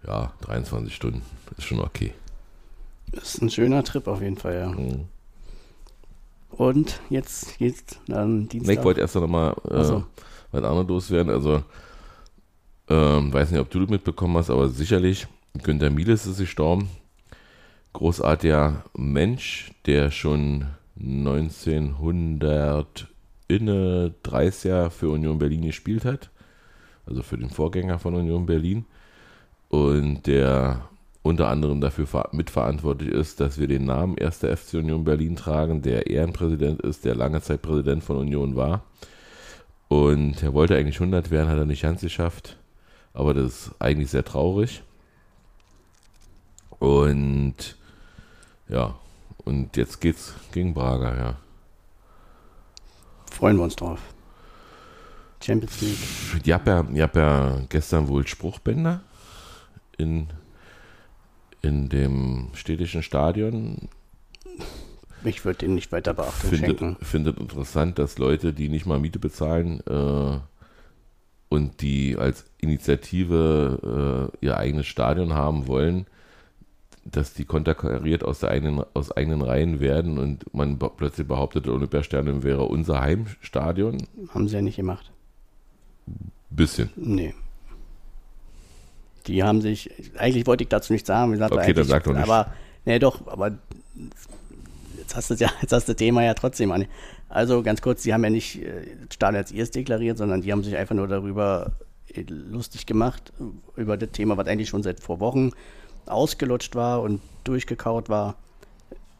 Ja, 23 Stunden, ist schon okay. Das ist ein schöner Trip auf jeden Fall, ja. Mhm. Und jetzt geht's dann Dienstag. Ich wollte erst noch mal äh, so. was anderes loswerden. Also ähm, weiß nicht, ob du das mitbekommen hast, aber sicherlich. Günter Mieles ist gestorben. Großartiger Mensch, der schon 1900 inne 30 Jahre für Union Berlin gespielt hat. Also für den Vorgänger von Union Berlin. Und der unter anderem dafür mitverantwortlich ist, dass wir den Namen 1. FC Union Berlin tragen, der Ehrenpräsident ist, der lange Zeit Präsident von Union war. Und er wollte eigentlich 100 werden, hat er nicht ganz geschafft. Aber das ist eigentlich sehr traurig. Und ja, und jetzt geht's gegen Braga, ja. Freuen wir uns drauf. Champions League. Ich habe ja, ich hab ja gestern wohl Spruchbänder in, in dem städtischen Stadion ich würde den nicht weiter Beachtung findet, schenken. Findet interessant, dass Leute, die nicht mal Miete bezahlen äh, und die als Initiative äh, ihr eigenes Stadion haben wollen, dass die konterkariert aus, der eigenen, aus eigenen Reihen werden und man plötzlich behauptet, Olympiastadion wäre unser Heimstadion. Haben sie ja nicht gemacht. Bisschen. Nee. Die haben sich, eigentlich wollte ich dazu nicht sagen, gesagt, okay, dann sag doch nicht. Aber, nee, doch, aber jetzt hast du ja, jetzt hast du das Thema ja trotzdem an. Also ganz kurz, die haben ja nicht äh, Stadion als ihrs deklariert, sondern die haben sich einfach nur darüber äh, lustig gemacht, über das Thema, was eigentlich schon seit vor Wochen ausgelutscht war und durchgekaut war.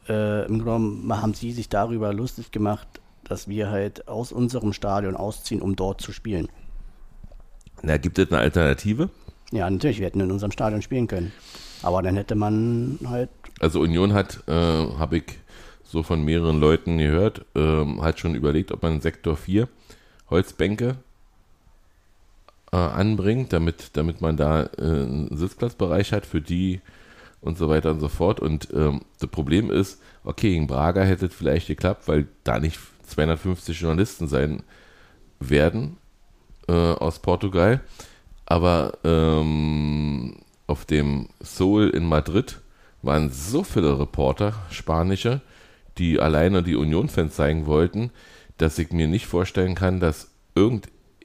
Äh, Im Grunde haben sie sich darüber lustig gemacht, dass wir halt aus unserem Stadion ausziehen, um dort zu spielen. Na, gibt es eine Alternative? Ja, natürlich, wir hätten in unserem Stadion spielen können. Aber dann hätte man halt. Also Union hat, äh, habe ich so von mehreren Leuten gehört, äh, hat schon überlegt, ob man Sektor 4 Holzbänke äh, anbringt, damit, damit man da äh, einen Sitzplatzbereich hat für die und so weiter und so fort. Und ähm, das Problem ist, okay, gegen Braga hätte es vielleicht geklappt, weil da nicht 250 Journalisten sein werden äh, aus Portugal. Aber ähm, auf dem Soul in Madrid waren so viele Reporter, spanische, die alleine die Union-Fans zeigen wollten, dass ich mir nicht vorstellen kann, dass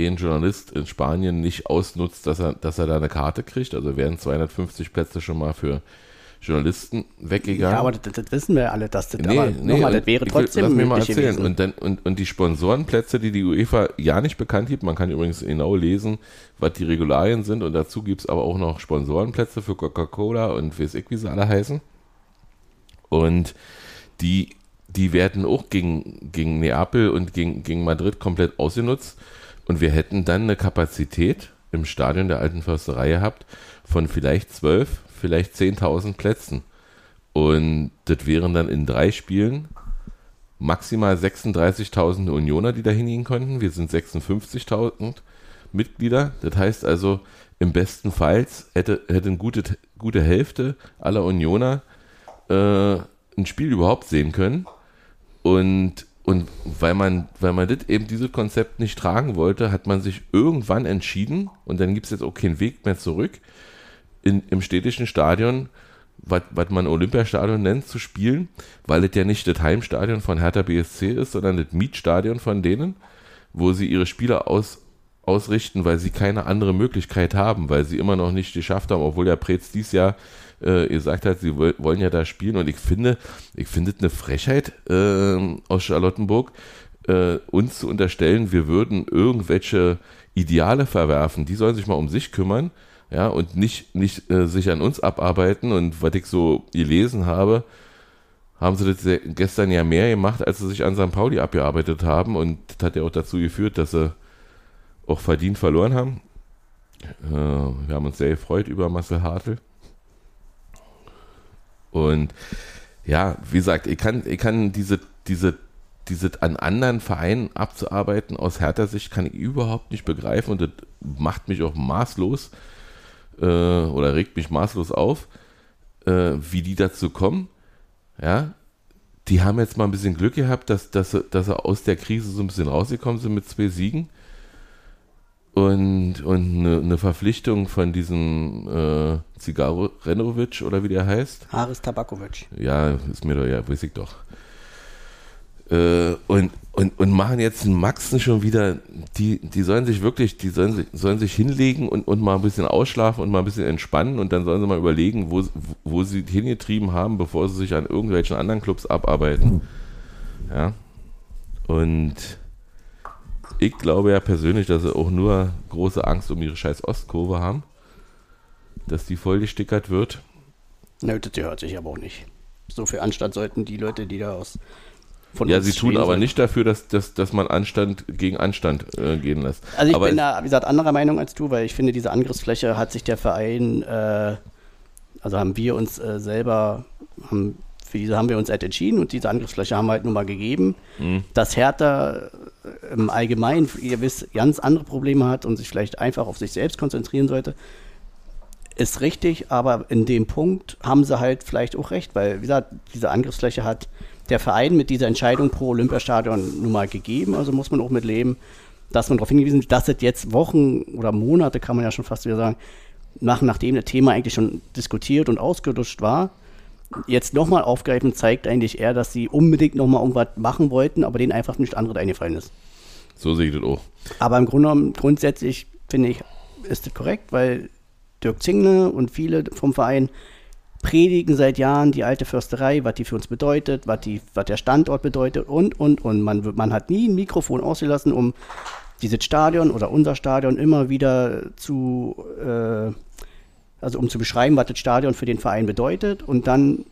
irgendein Journalist in Spanien nicht ausnutzt, dass er, dass er da eine Karte kriegt. Also werden 250 Plätze schon mal für Journalisten weggegangen. Ja, aber das, das wissen wir alle, dass das, nee, aber nee, nochmal, das wäre trotzdem will, lass mir mal erzählen. gewesen. Und, dann, und, und die Sponsorenplätze, die die UEFA ja nicht bekannt gibt, man kann übrigens genau lesen, was die Regularien sind und dazu gibt es aber auch noch Sponsorenplätze für Coca-Cola und weiß ich, wie sie alle heißen. Und die, die werden auch gegen, gegen Neapel und gegen, gegen Madrid komplett ausgenutzt und wir hätten dann eine Kapazität im Stadion der Alten Försterei gehabt von vielleicht zwölf, vielleicht 10.000 Plätzen. Und das wären dann in drei Spielen maximal 36.000 Unioner, die da hingehen konnten. Wir sind 56.000 Mitglieder. Das heißt also, im besten Fall hätte, hätte eine gute, gute Hälfte aller Unioner äh, ein Spiel überhaupt sehen können. Und, und weil man, weil man das eben dieses Konzept nicht tragen wollte, hat man sich irgendwann entschieden, und dann gibt es jetzt auch keinen Weg mehr zurück, in, im städtischen Stadion, was man Olympiastadion nennt, zu spielen, weil es ja nicht das Heimstadion von Hertha BSC ist, sondern das Mietstadion von denen, wo sie ihre Spieler aus, ausrichten, weil sie keine andere Möglichkeit haben, weil sie immer noch nicht geschafft haben, obwohl der Prez dies Jahr äh, gesagt hat, sie wollen ja da spielen und ich finde, ich finde es eine Frechheit äh, aus Charlottenburg, äh, uns zu unterstellen, wir würden irgendwelche Ideale verwerfen, die sollen sich mal um sich kümmern ja, und nicht, nicht äh, sich an uns abarbeiten. Und was ich so gelesen habe, haben sie das gestern ja mehr gemacht, als sie sich an St. Pauli abgearbeitet haben. Und das hat ja auch dazu geführt, dass sie auch verdient verloren haben. Äh, wir haben uns sehr gefreut über Marcel Hartl. Und ja, wie gesagt, ich kann, ich kann diese, diese, diese an anderen Vereinen abzuarbeiten aus härter Sicht kann ich überhaupt nicht begreifen und das macht mich auch maßlos äh, oder regt mich maßlos auf, äh, wie die dazu kommen. Ja, die haben jetzt mal ein bisschen Glück gehabt, dass, dass, dass sie aus der Krise so ein bisschen rausgekommen sind mit zwei Siegen. Und, und eine, eine Verpflichtung von diesem äh, Zigaro Renovic oder wie der heißt. Haris Tabakovic. Ja, ist mir doch, ja, weiß ich doch. Äh, und, und, und machen jetzt einen Maxen schon wieder, die, die sollen sich wirklich, die sollen sich, sollen sich hinlegen und, und mal ein bisschen ausschlafen und mal ein bisschen entspannen und dann sollen sie mal überlegen, wo, wo sie hingetrieben haben, bevor sie sich an irgendwelchen anderen Clubs abarbeiten. Ja. Und ich glaube ja persönlich, dass sie auch nur große Angst um ihre scheiß Ostkurve haben, dass die voll gestickert wird. Nö, das hört sich aber auch nicht. So viel Anstand sollten die Leute, die da aus von ja, sie tun aber nicht dafür, dass, dass, dass man Anstand gegen Anstand äh, gehen lässt. Also ich aber bin da, wie gesagt, anderer Meinung als du, weil ich finde, diese Angriffsfläche hat sich der Verein, äh, also haben wir uns äh, selber, haben, für diese haben wir uns halt entschieden und diese Angriffsfläche haben wir halt nur mal gegeben. Mhm. Dass Hertha äh, im Allgemeinen, ihr wisst, ganz andere Probleme hat und sich vielleicht einfach auf sich selbst konzentrieren sollte, ist richtig, aber in dem Punkt haben sie halt vielleicht auch recht, weil, wie gesagt, diese Angriffsfläche hat der Verein mit dieser Entscheidung pro Olympiastadion nun mal gegeben, also muss man auch mit leben, dass man darauf hingewiesen ist, dass es jetzt Wochen oder Monate, kann man ja schon fast wieder sagen, nach, nachdem das Thema eigentlich schon diskutiert und ausgelutscht war, jetzt nochmal aufgreifen, zeigt eigentlich eher, dass sie unbedingt nochmal irgendwas machen wollten, aber denen einfach nicht anderes eingefallen ist. So sehe ich das auch. Aber im Grunde genommen, grundsätzlich finde ich, ist das korrekt, weil Dirk Zingle und viele vom Verein predigen seit Jahren die alte Försterei, was die für uns bedeutet, was, die, was der Standort bedeutet und, und, und. Man, man hat nie ein Mikrofon ausgelassen, um dieses Stadion oder unser Stadion immer wieder zu, äh, also um zu beschreiben, was das Stadion für den Verein bedeutet. Und dann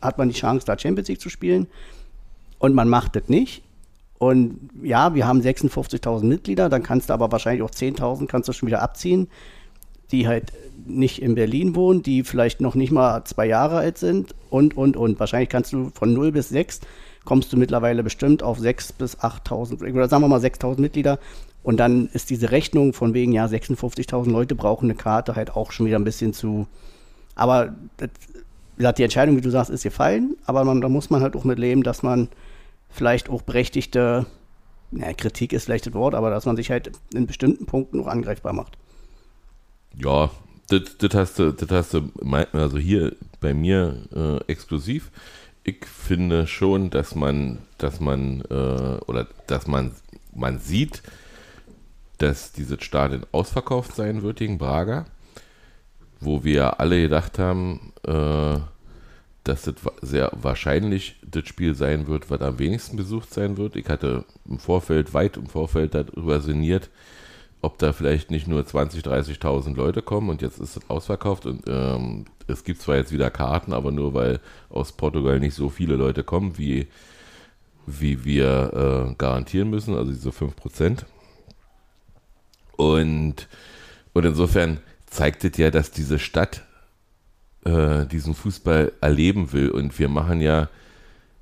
hat man die Chance, da Champions League zu spielen. Und man macht das nicht. Und ja, wir haben 56.000 Mitglieder, dann kannst du aber wahrscheinlich auch 10.000 kannst du schon wieder abziehen, die halt nicht in Berlin wohnen, die vielleicht noch nicht mal zwei Jahre alt sind und, und, und. Wahrscheinlich kannst du von 0 bis 6 kommst du mittlerweile bestimmt auf 6 bis 8.000 oder sagen wir mal 6.000 Mitglieder. Und dann ist diese Rechnung von wegen, ja, 56.000 Leute brauchen eine Karte halt auch schon wieder ein bisschen zu. Aber das, die Entscheidung, wie du sagst, ist gefallen. Aber man, da muss man halt auch mit leben, dass man vielleicht auch berechtigte, naja, Kritik ist vielleicht das Wort, aber dass man sich halt in bestimmten Punkten noch angreifbar macht. Ja, das, das, hast du, das hast du, also hier bei mir äh, exklusiv. Ich finde schon, dass man, dass man, äh, oder dass man, man sieht, dass dieses Stadion ausverkauft sein wird gegen Braga, wo wir alle gedacht haben, äh, dass das sehr wahrscheinlich das Spiel sein wird, was am wenigsten besucht sein wird. Ich hatte im Vorfeld, weit im Vorfeld darüber sinniert, ob da vielleicht nicht nur 20.000, 30.000 Leute kommen und jetzt ist es ausverkauft und ähm, es gibt zwar jetzt wieder Karten, aber nur weil aus Portugal nicht so viele Leute kommen, wie, wie wir äh, garantieren müssen, also diese 5%. Und, und insofern zeigt es ja, dass diese Stadt äh, diesen Fußball erleben will. Und wir machen ja,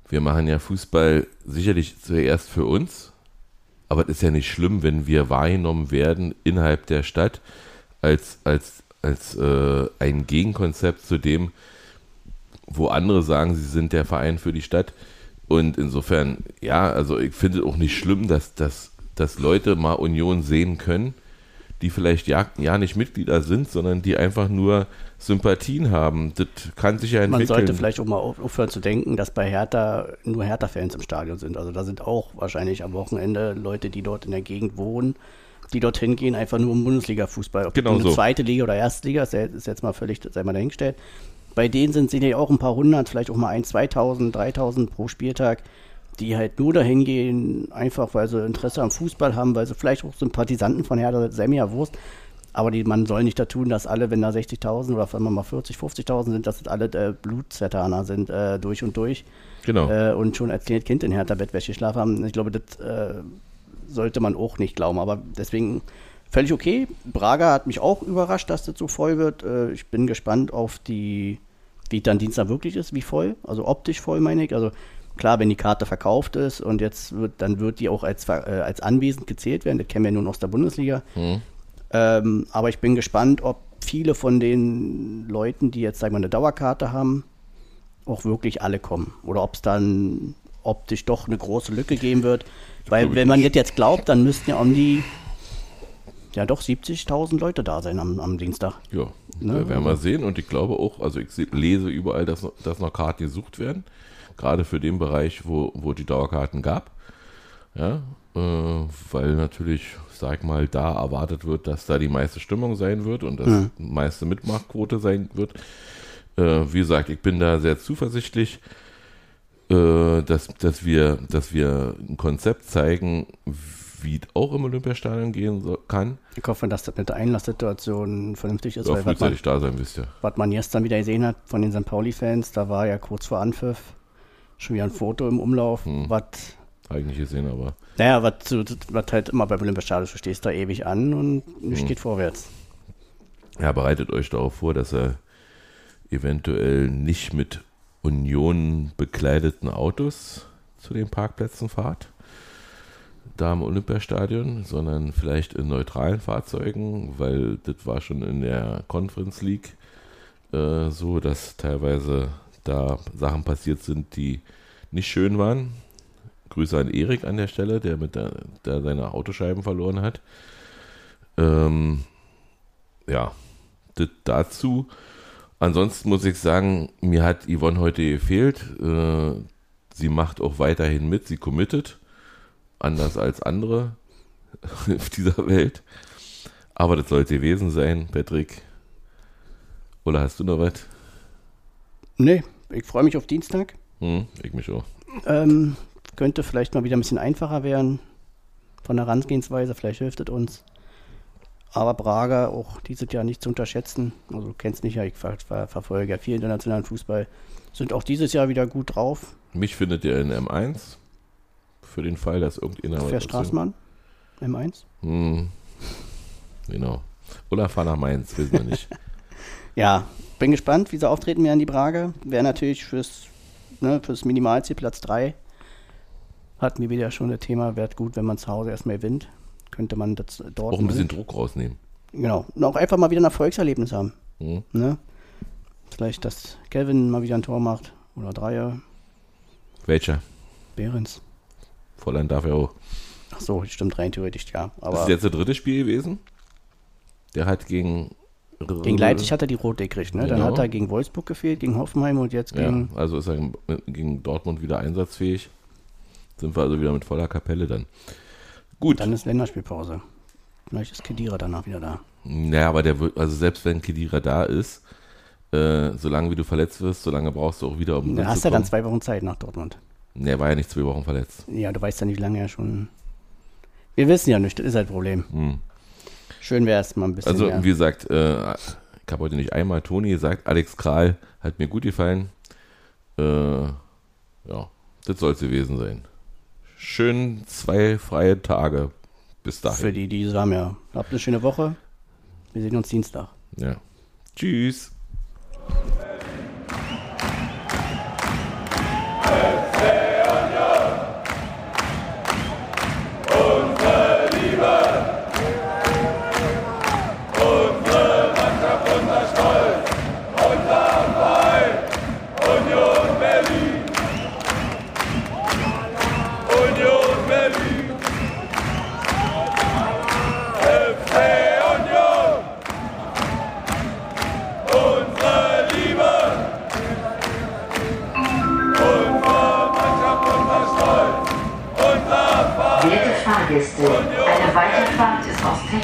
wir machen ja Fußball sicherlich zuerst für uns, aber es ist ja nicht schlimm, wenn wir wahrgenommen werden innerhalb der Stadt als, als, als äh, ein Gegenkonzept zu dem, wo andere sagen, sie sind der Verein für die Stadt. Und insofern, ja, also ich finde es auch nicht schlimm, dass, dass, dass Leute mal Union sehen können, die vielleicht ja, ja nicht Mitglieder sind, sondern die einfach nur Sympathien haben. Das kann sich ja entwickeln. Man sollte vielleicht auch mal aufhören zu denken, dass bei Hertha nur Hertha-Fans im Stadion sind. Also da sind auch wahrscheinlich am Wochenende Leute, die dort in der Gegend wohnen, die dorthin gehen, einfach nur um Bundesliga-Fußball. Ob genau so. zweite Liga oder erste Liga, ist jetzt mal völlig, sei mal dahingestellt. Bei denen sind sicherlich auch ein paar hundert, vielleicht auch mal ein, 2000, 3000 pro Spieltag, die halt nur dahin gehen, einfach weil sie Interesse am Fußball haben, weil sie vielleicht auch Sympathisanten von Hertha, sei mir ja Wurst, aber die, man soll nicht da tun, dass alle, wenn da 60.000 oder wenn man mal 40, 50.000 sind, dass das alle äh, Blutzvetteraner sind, äh, durch und durch. Genau. Äh, und schon als Kind in Hertha Bettwäsche schlafen haben. Ich glaube, das äh, sollte man auch nicht glauben. Aber deswegen völlig okay. Braga hat mich auch überrascht, dass das so voll wird. Äh, ich bin gespannt auf die, wie dann Dienstag wirklich ist, wie voll. Also optisch voll, meine ich. Also klar, wenn die Karte verkauft ist und jetzt wird, dann wird die auch als, äh, als anwesend gezählt werden. Das kennen wir nur aus der Bundesliga. Mhm. Ähm, aber ich bin gespannt, ob viele von den Leuten, die jetzt, sagen wir, eine Dauerkarte haben, auch wirklich alle kommen. Oder ob es dann optisch doch eine große Lücke geben wird. Weil wenn man jetzt glaubt, dann müssten ja um die ja doch 70.000 Leute da sein am, am Dienstag. Ja, ne? werden wir sehen. Und ich glaube auch, also ich lese überall, dass, dass noch Karten gesucht werden. Gerade für den Bereich, wo, wo die Dauerkarten gab. Ja, äh, weil natürlich sag mal, da erwartet wird, dass da die meiste Stimmung sein wird und das ja. meiste Mitmachquote sein wird. Äh, wie gesagt, ich bin da sehr zuversichtlich, äh, dass, dass, wir, dass wir ein Konzept zeigen, wie es auch im Olympiastadion gehen so, kann. Ich hoffe, dass das mit der Einlasssituation vernünftig ist. Ja, weil, was man, da sein, wisst ihr. Was man gestern wieder gesehen hat von den St. Pauli-Fans, da war ja kurz vor Anpfiff schon wieder ein Foto im Umlauf, hm. was eigentlich gesehen, aber. Naja, was, was halt immer bei Olympiastadion, du stehst da ewig an und nichts mhm. geht vorwärts. Ja, bereitet euch darauf vor, dass er eventuell nicht mit Union bekleideten Autos zu den Parkplätzen fahrt, da im Olympiastadion, sondern vielleicht in neutralen Fahrzeugen, weil das war schon in der Conference League äh, so, dass teilweise da Sachen passiert sind, die nicht schön waren. Grüße an Erik an der Stelle, der mit der, der seine Autoscheiben verloren hat. Ähm, ja, dazu. Ansonsten muss ich sagen, mir hat Yvonne heute gefehlt. Äh, sie macht auch weiterhin mit, sie committet. Anders als andere *laughs* auf dieser Welt. Aber das sollte gewesen sein, Patrick. Oder hast du noch was? Nee, ich freue mich auf Dienstag. Hm, ich mich auch. Ähm, könnte vielleicht mal wieder ein bisschen einfacher werden von der Herangehensweise. Vielleicht hilft es uns. Aber Braga, auch dieses Jahr nicht zu unterschätzen. Also du kennst mich ja, ich ver ver verfolge ja viel internationalen Fußball. Sind auch dieses Jahr wieder gut drauf. Mich findet ihr in M1. Für den Fall, dass irgendjemand. Für Straßmann? M1? Hm, genau. Oder fahr nach Mainz, wissen wir nicht. *laughs* ja, bin gespannt, wie sie auftreten werden, die Braga. Wäre natürlich fürs, ne, fürs Minimalziel Platz 3. Hatten wir wieder schon das Thema, wäre gut, wenn man zu Hause erstmal gewinnt könnte man das dort. Auch ein bisschen Druck rausnehmen. Genau. Und auch einfach mal wieder ein Erfolgserlebnis haben. Mhm. Ne? Vielleicht, dass Kevin mal wieder ein Tor macht. Oder Dreier. Welcher? Behrens. Volland darf er auch. Ach so, stimmt rein theoretisch, ja. Aber das ist jetzt das dritte Spiel gewesen. Der hat gegen. Gegen Leipzig hat er die rote gekriegt, ne? Genau. Dann hat er gegen Wolfsburg gefehlt, gegen Hoffenheim und jetzt gegen. Ja, also ist er gegen Dortmund wieder einsatzfähig. Sind wir also wieder mit voller Kapelle dann. Gut. Dann ist Länderspielpause. Vielleicht ist Kedira danach wieder da. Naja, aber der also selbst wenn Kedira da ist, äh, solange wie du verletzt wirst, solange brauchst du auch wieder um. Du hast ja dann zwei Wochen Zeit nach Dortmund. Ne, er war ja nicht zwei Wochen verletzt. Ja, du weißt ja nicht, wie lange er schon. Wir wissen ja nicht, das ist halt ein Problem. Hm. Schön wäre es mal ein bisschen. Also, mehr. wie gesagt, äh, ich habe heute nicht einmal Toni gesagt, Alex Kral hat mir gut gefallen. Äh, ja, das soll es gewesen sein schön zwei freie Tage bis dahin. Für die, die es haben, ja. Habt eine schöne Woche. Wir sehen uns Dienstag. Ja. Tschüss.